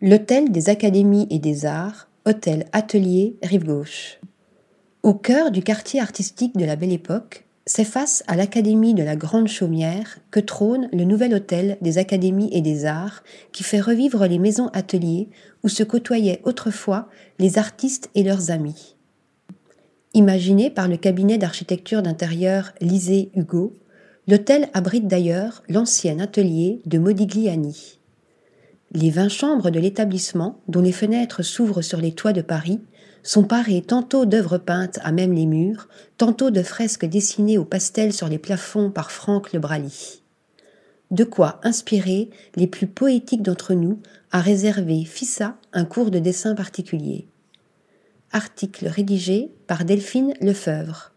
L'hôtel des Académies et des Arts, hôtel Atelier, rive gauche. Au cœur du quartier artistique de la Belle Époque, c'est face à l'Académie de la Grande Chaumière que trône le nouvel hôtel des Académies et des Arts qui fait revivre les maisons ateliers où se côtoyaient autrefois les artistes et leurs amis. Imaginé par le cabinet d'architecture d'intérieur Lisée Hugo, l'hôtel abrite d'ailleurs l'ancien atelier de Modigliani. Les vingt chambres de l'établissement, dont les fenêtres s'ouvrent sur les toits de Paris, sont parées tantôt d'œuvres peintes à même les murs, tantôt de fresques dessinées au pastel sur les plafonds par Franck Le Brally. De quoi inspirer les plus poétiques d'entre nous à réserver Fissa un cours de dessin particulier. Article rédigé par Delphine Lefebvre.